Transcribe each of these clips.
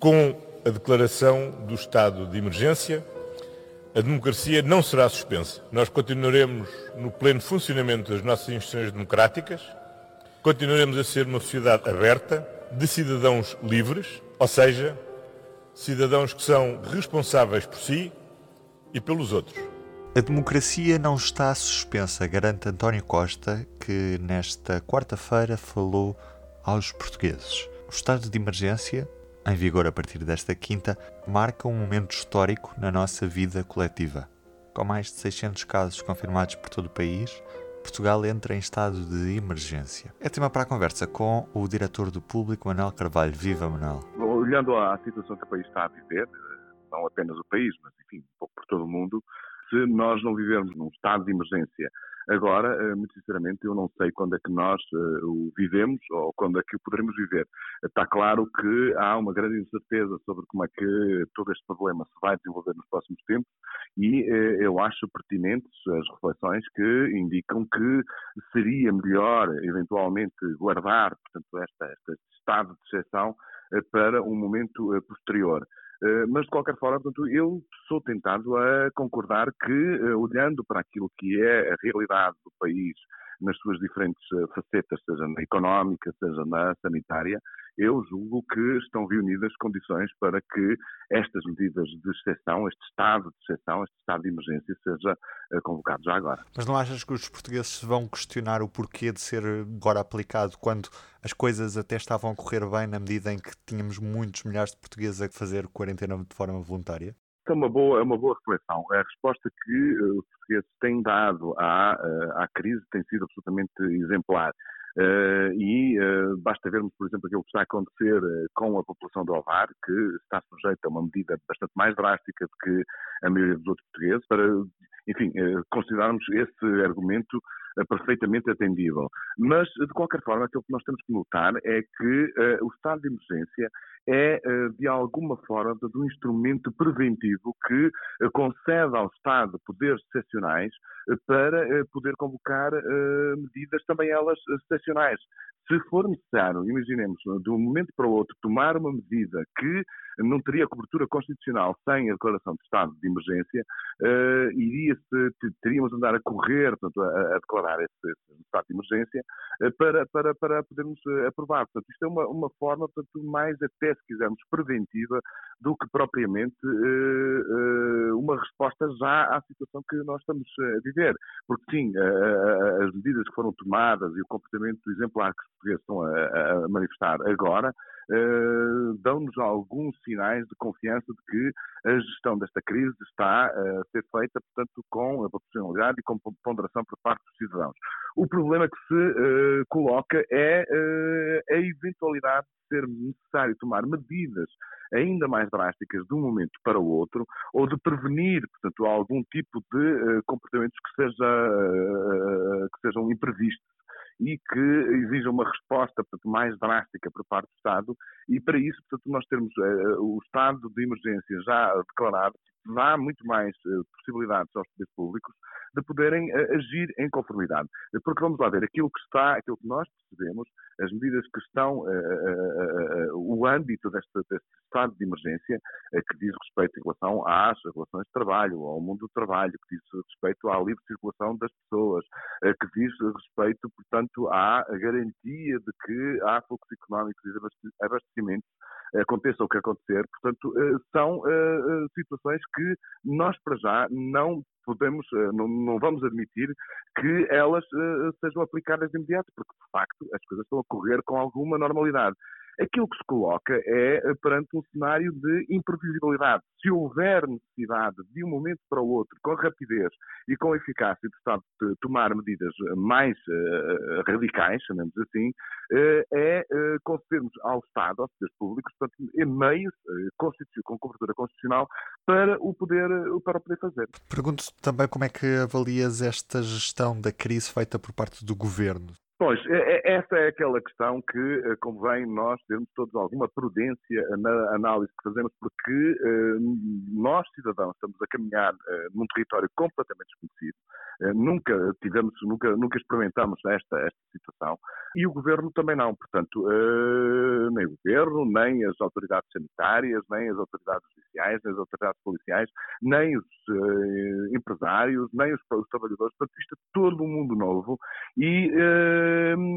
Com a declaração do estado de emergência, a democracia não será suspensa. Nós continuaremos no pleno funcionamento das nossas instituições democráticas, continuaremos a ser uma sociedade aberta, de cidadãos livres, ou seja, cidadãos que são responsáveis por si e pelos outros. A democracia não está suspensa, garante António Costa, que nesta quarta-feira falou aos portugueses. O estado de emergência em vigor a partir desta quinta, marca um momento histórico na nossa vida coletiva. Com mais de 600 casos confirmados por todo o país, Portugal entra em estado de emergência. É tema para a conversa com o diretor do Público, Manuel Carvalho. Viva, Manuel. Olhando à situação que o país está a viver, não apenas o país, mas enfim, um pouco por todo o mundo, se nós não vivermos num estado de emergência Agora, eh, muito sinceramente, eu não sei quando é que nós eh, o vivemos ou quando é que o poderemos viver. Está claro que há uma grande incerteza sobre como é que todo este problema se vai desenvolver nos próximos tempos e eh, eu acho pertinentes as reflexões que indicam que seria melhor, eventualmente, guardar, portanto, este estado de exceção para um momento posterior. Eh, mas, de qualquer forma, portanto, eu sou tentado a concordar que, eh, olhando para aquilo que é a realidade do país nas suas diferentes eh, facetas, seja na económica, seja na sanitária, eu julgo que estão reunidas condições para que estas medidas de exceção, este estado de exceção, este estado de emergência, seja convocado já agora. Mas não achas que os portugueses vão questionar o porquê de ser agora aplicado quando as coisas até estavam a correr bem na medida em que tínhamos muitos milhares de portugueses a fazer quarentena de forma voluntária? É uma boa, é uma boa reflexão. A resposta que uh, os portugueses têm dado à, uh, à crise tem sido absolutamente exemplar. Uh, e uh, basta vermos, por exemplo, aquilo que está a acontecer com a população do Alvar, que está sujeita a uma medida bastante mais drástica do que a maioria dos outros portugueses, para, enfim, considerarmos esse argumento perfeitamente atendível. Mas, de qualquer forma, aquilo que nós temos que notar é que o estado de emergência é, de alguma forma, um instrumento preventivo que concede ao Estado poderes excepcionais para poder convocar medidas também elas excepcionais. Se for necessário, imaginemos, de um momento para o outro, tomar uma medida que não teria cobertura constitucional sem a declaração de estado de emergência, uh, iria-se, teríamos de andar a correr, portanto, a, a declarar esse, esse, estado de emergência uh, para, para, para podermos uh, aprovar. Portanto, isto é uma, uma forma, portanto, mais até, se quisermos, preventiva do que propriamente uma resposta já à situação que nós estamos a viver. Porque, sim, as medidas que foram tomadas e o comportamento exemplar que os portugueses estão a, a manifestar agora dão-nos alguns sinais de confiança de que a gestão desta crise está a ser feita, portanto, com a proporcionalidade e com ponderação por parte dos cidadãos. O problema que se uh, coloca é uh, a eventualidade de ser necessário tomar medidas ainda mais drásticas de um momento para o outro, ou de prevenir, portanto, algum tipo de uh, comportamentos que, seja, que sejam imprevistos e que exijam uma resposta portanto, mais drástica por parte do Estado e para isso, portanto, nós temos uh, o estado de emergência já declarado dá muito mais uh, possibilidades aos poderes públicos de poderem uh, agir em conformidade. Porque vamos lá ver, aquilo que está, aquilo que nós percebemos, as medidas que estão, o âmbito deste, deste, estado de emergência, que diz respeito em relação às relações de trabalho, ao mundo do trabalho, que diz respeito à livre circulação das pessoas, que diz respeito, portanto, à garantia de que há fluxos económicos e abastecimentos aconteça o que acontecer. Portanto, são situações que nós, para já, não podemos, eh, não, não, vamos admitir que elas sejam aplicadas de imediato, porque de facto as coisas estão a correr com alguma normalidade. Aquilo que se coloca é eh, perante um cenário de imprevisibilidade. Se houver necessidade de um momento para o outro, com rapidez e com eficácia do Estado de tomar medidas mais uh, radicais, chamemos assim, uh, é uh, concedermos ao Estado, aos poderes públicos, portanto, meios com cobertura constitucional para o poder, para o poder fazer. Pergunto também como é que avalias esta gestão da crise feita por parte do Governo? Pois, é, é, essa é aquela questão que eh, convém nós termos todos alguma prudência na análise que fazemos, porque eh, nós, cidadãos, estamos a caminhar eh, num território completamente desconhecido. Nunca tivemos, nunca, nunca experimentamos esta, esta situação e o governo também não. Portanto, nem o governo, nem as autoridades sanitárias, nem as autoridades judiciais, nem as autoridades policiais, nem os empresários, nem os, os trabalhadores. Portanto, isto é todo um mundo novo e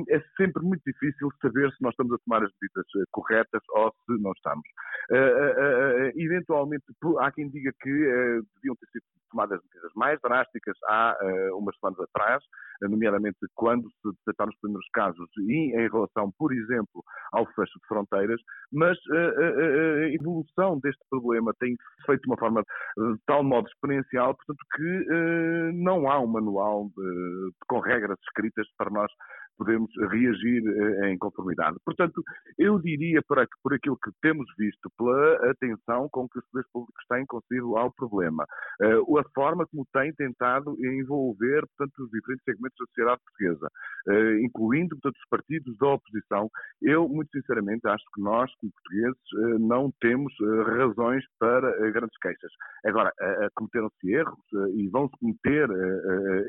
é sempre muito difícil saber se nós estamos a tomar as medidas eh, corretas ou se não estamos. Eh, eventualmente, há quem diga que deviam ter sido tomadas medidas mais drásticas há umas semanas atrás, nomeadamente quando se detectaram os primeiros casos e em relação, por exemplo, ao fecho de fronteiras, mas a evolução deste problema tem feito de uma forma de tal modo exponencial, portanto, que não há um manual de, com regras escritas para nós podemos reagir em conformidade. Portanto, eu diria, por, por aquilo que temos visto, pela atenção com que os poderes públicos têm concedido ao problema, eh, a forma como têm tentado envolver, portanto, os diferentes segmentos da sociedade portuguesa, eh, incluindo, portanto, os partidos da oposição, eu, muito sinceramente, acho que nós, como portugueses, não temos razões para grandes queixas. Agora, cometeram-se erros e vão-se cometer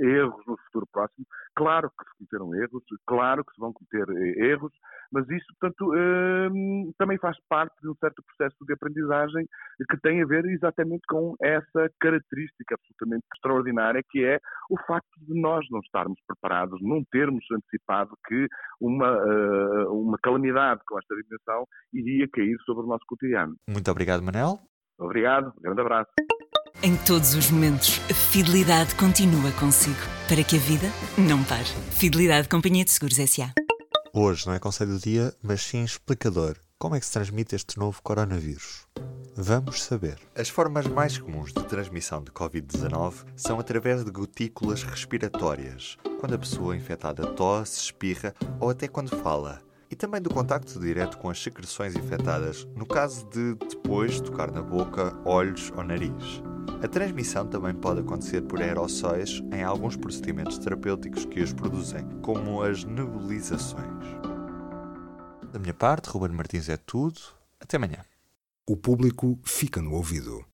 erros no futuro próximo. Claro que se cometeram erros, claro que se vão cometer eh, erros, mas isso, portanto, também faz parte de um certo processo de aprendizagem que tem a ver exatamente com essa característica absolutamente extraordinária que é o facto de nós não estarmos preparados, não termos antecipado que uma, eh, uma calamidade com esta dimensão iria cair sobre o nosso cotidiano. Muito obrigado, Manel. Obrigado, um grande abraço. Em todos os momentos, a fidelidade continua consigo, para que a vida não pare. Fidelidade Companhia de Seguros S.A. Hoje não é conselho do dia, mas sim explicador. Como é que se transmite este novo coronavírus? Vamos saber. As formas mais comuns de transmissão de Covid-19 são através de gotículas respiratórias, quando a pessoa infectada tosse, espirra ou até quando fala e também do contacto direto com as secreções infectadas, no caso de depois tocar na boca, olhos ou nariz. A transmissão também pode acontecer por aerossóis em alguns procedimentos terapêuticos que os produzem, como as nebulizações. Da minha parte, Ruben Martins é tudo. Até amanhã. O público fica no ouvido.